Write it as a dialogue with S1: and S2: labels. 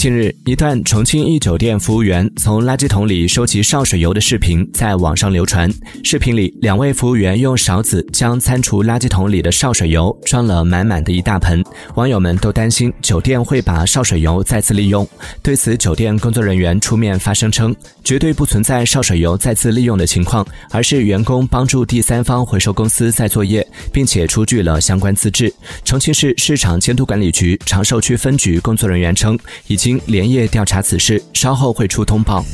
S1: 近日，一段重庆一酒店服务员从垃圾桶里收集潲水油的视频在网上流传。视频里，两位服务员用勺子将餐厨垃圾桶里的潲水油装了满满的一大盆。网友们都担心酒店会把潲水油再次利用。对此，酒店工作人员出面发声称，绝对不存在潲水油再次利用的情况，而是员工帮助第三方回收公司在作业，并且出具了相关资质。重庆市市场监督管理局长寿区分局工作人员称，已经经连夜调查此事，稍后会出通报。